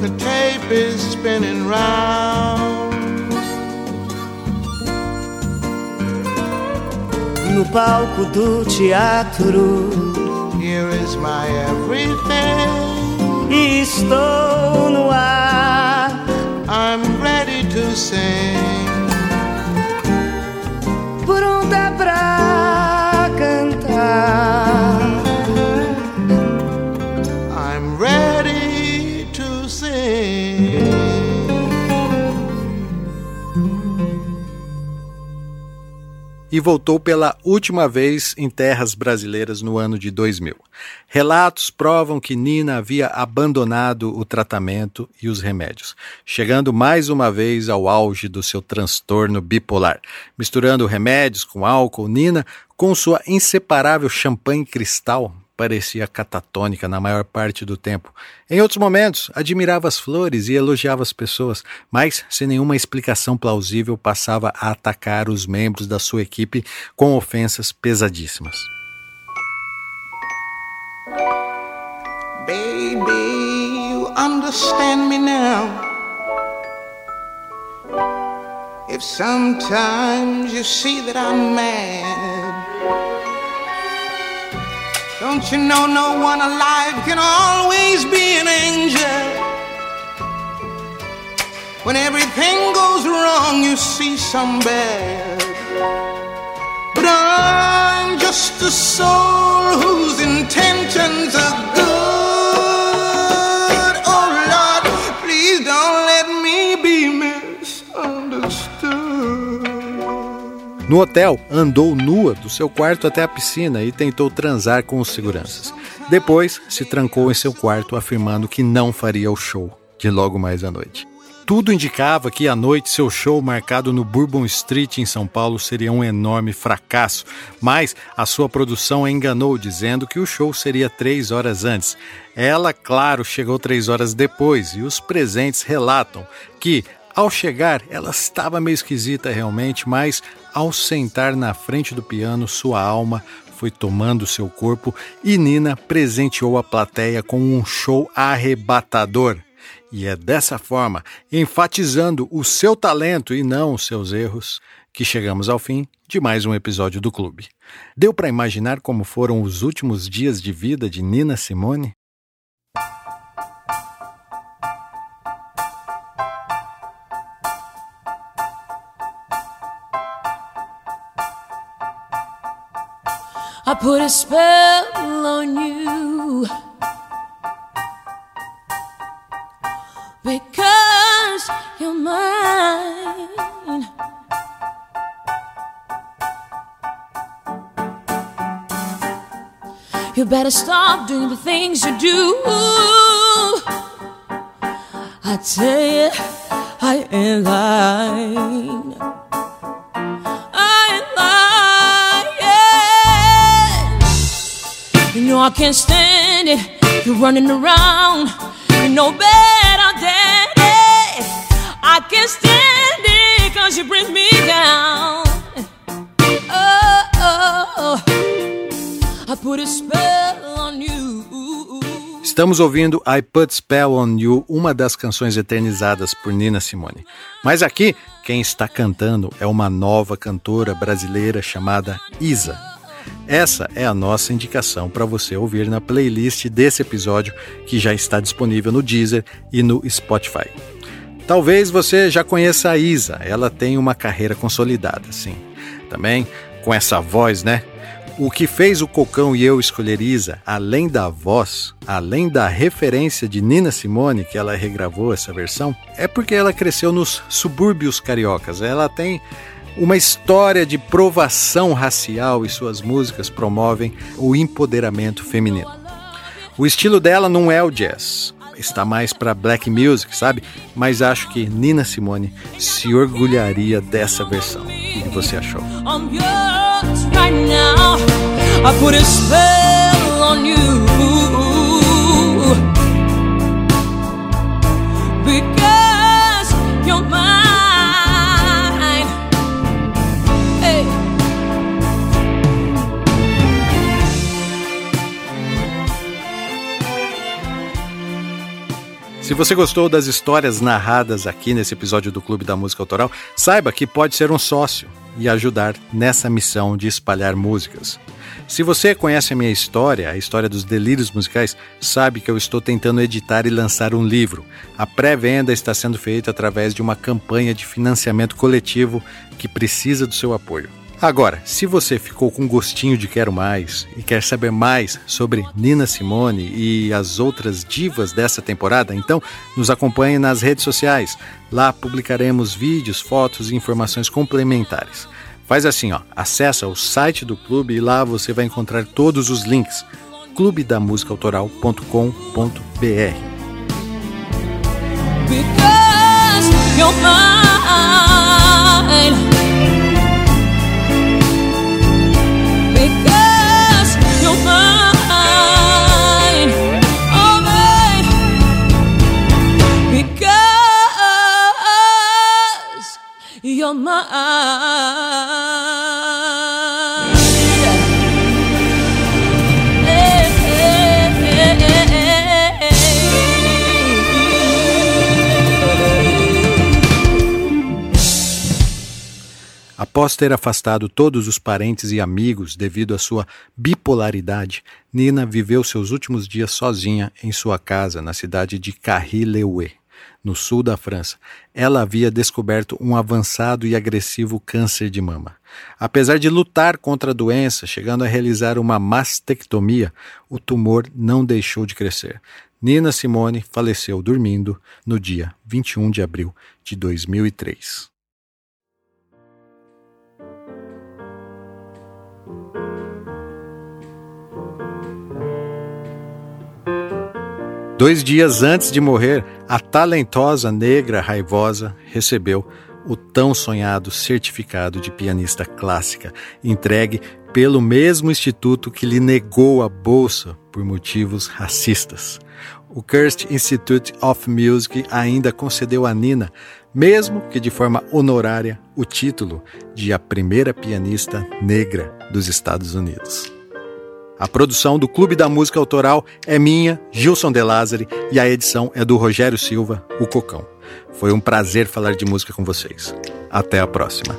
The tape is spinning round. No palco do teatro. Here is my everything. E estou no ar. I'm ready to sing. Pronta pra cantar. E voltou pela última vez em terras brasileiras no ano de 2000. Relatos provam que Nina havia abandonado o tratamento e os remédios, chegando mais uma vez ao auge do seu transtorno bipolar. Misturando remédios com álcool, Nina, com sua inseparável champanhe cristal, parecia catatônica na maior parte do tempo. Em outros momentos, admirava as flores e elogiava as pessoas, mas sem nenhuma explicação plausível passava a atacar os membros da sua equipe com ofensas pesadíssimas. Baby, you understand me now. If sometimes you see that I'm mad, don't you know no one alive can always be an angel? When everything goes wrong, you see some bad. But I'm just a soul whose intentions are good. No hotel, andou nua do seu quarto até a piscina e tentou transar com os seguranças. Depois, se trancou em seu quarto afirmando que não faria o show de logo mais à noite. Tudo indicava que à noite seu show marcado no Bourbon Street em São Paulo seria um enorme fracasso, mas a sua produção a enganou dizendo que o show seria três horas antes. Ela, claro, chegou três horas depois e os presentes relatam que ao chegar, ela estava meio esquisita realmente, mas ao sentar na frente do piano, sua alma foi tomando seu corpo e Nina presenteou a plateia com um show arrebatador. E é dessa forma, enfatizando o seu talento e não os seus erros, que chegamos ao fim de mais um episódio do clube. Deu para imaginar como foram os últimos dias de vida de Nina Simone? I put a spell on you because you're mine. You better stop doing the things you do. I tell you, I ain't lying. Know I can't stand it. You're running around. You know better, daddy. I can't stand it cause you bring me down. Oh, oh, oh. I put a spell on you. Estamos ouvindo I Put Spell on You, uma das canções eternizadas por Nina Simone. Mas aqui, quem está cantando é uma nova cantora brasileira chamada Isa. Essa é a nossa indicação para você ouvir na playlist desse episódio que já está disponível no Deezer e no Spotify. Talvez você já conheça a Isa, ela tem uma carreira consolidada, sim. Também com essa voz, né? O que fez o Cocão e eu escolher Isa, além da voz, além da referência de Nina Simone, que ela regravou essa versão, é porque ela cresceu nos subúrbios cariocas. Ela tem uma história de provação racial e suas músicas promovem o empoderamento feminino. O estilo dela não é o jazz, está mais para black music, sabe? Mas acho que Nina Simone se orgulharia dessa versão. O que você achou? Because you're mine. Se você gostou das histórias narradas aqui nesse episódio do Clube da Música Autoral, saiba que pode ser um sócio e ajudar nessa missão de espalhar músicas. Se você conhece a minha história, a história dos delírios musicais, sabe que eu estou tentando editar e lançar um livro. A pré-venda está sendo feita através de uma campanha de financiamento coletivo que precisa do seu apoio. Agora, se você ficou com gostinho de quero mais e quer saber mais sobre Nina Simone e as outras divas dessa temporada, então nos acompanhe nas redes sociais. Lá publicaremos vídeos, fotos e informações complementares. Faz assim, ó, acessa o site do clube e lá você vai encontrar todos os links clubedamusicaautoral.com.br. Because Após ter afastado todos os parentes e amigos devido à sua bipolaridade, Nina viveu seus últimos dias sozinha em sua casa na cidade de Carry-Leoué, no sul da França. Ela havia descoberto um avançado e agressivo câncer de mama. Apesar de lutar contra a doença, chegando a realizar uma mastectomia, o tumor não deixou de crescer. Nina Simone faleceu dormindo no dia 21 de abril de 2003. Dois dias antes de morrer, a talentosa negra raivosa recebeu o tão sonhado certificado de pianista clássica, entregue pelo mesmo instituto que lhe negou a bolsa por motivos racistas. O Kirst Institute of Music ainda concedeu a Nina, mesmo que de forma honorária, o título de a primeira pianista negra dos Estados Unidos. A produção do Clube da Música Autoral é minha, Gilson De Lázari, e a edição é do Rogério Silva, o Cocão. Foi um prazer falar de música com vocês. Até a próxima.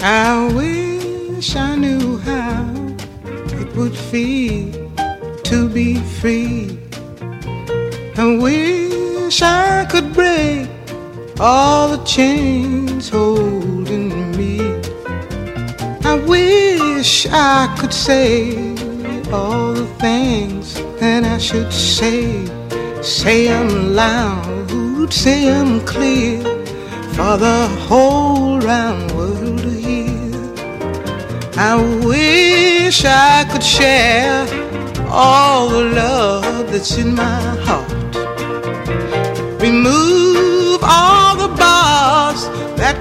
I wish I knew how it would feel to be free. I wish I could break all the chains holding me. I wish I could say all the things that I should say. Say them loud, say them clear for the whole round world to hear. I wish I could share all the love that's in my heart. Remove all the bars that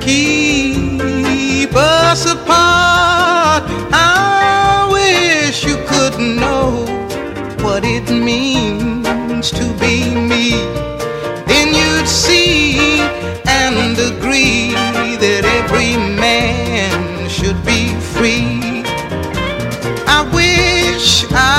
keep us apart. I wish you could know what it means to be me. Then you'd see and agree that every man should be free. I wish I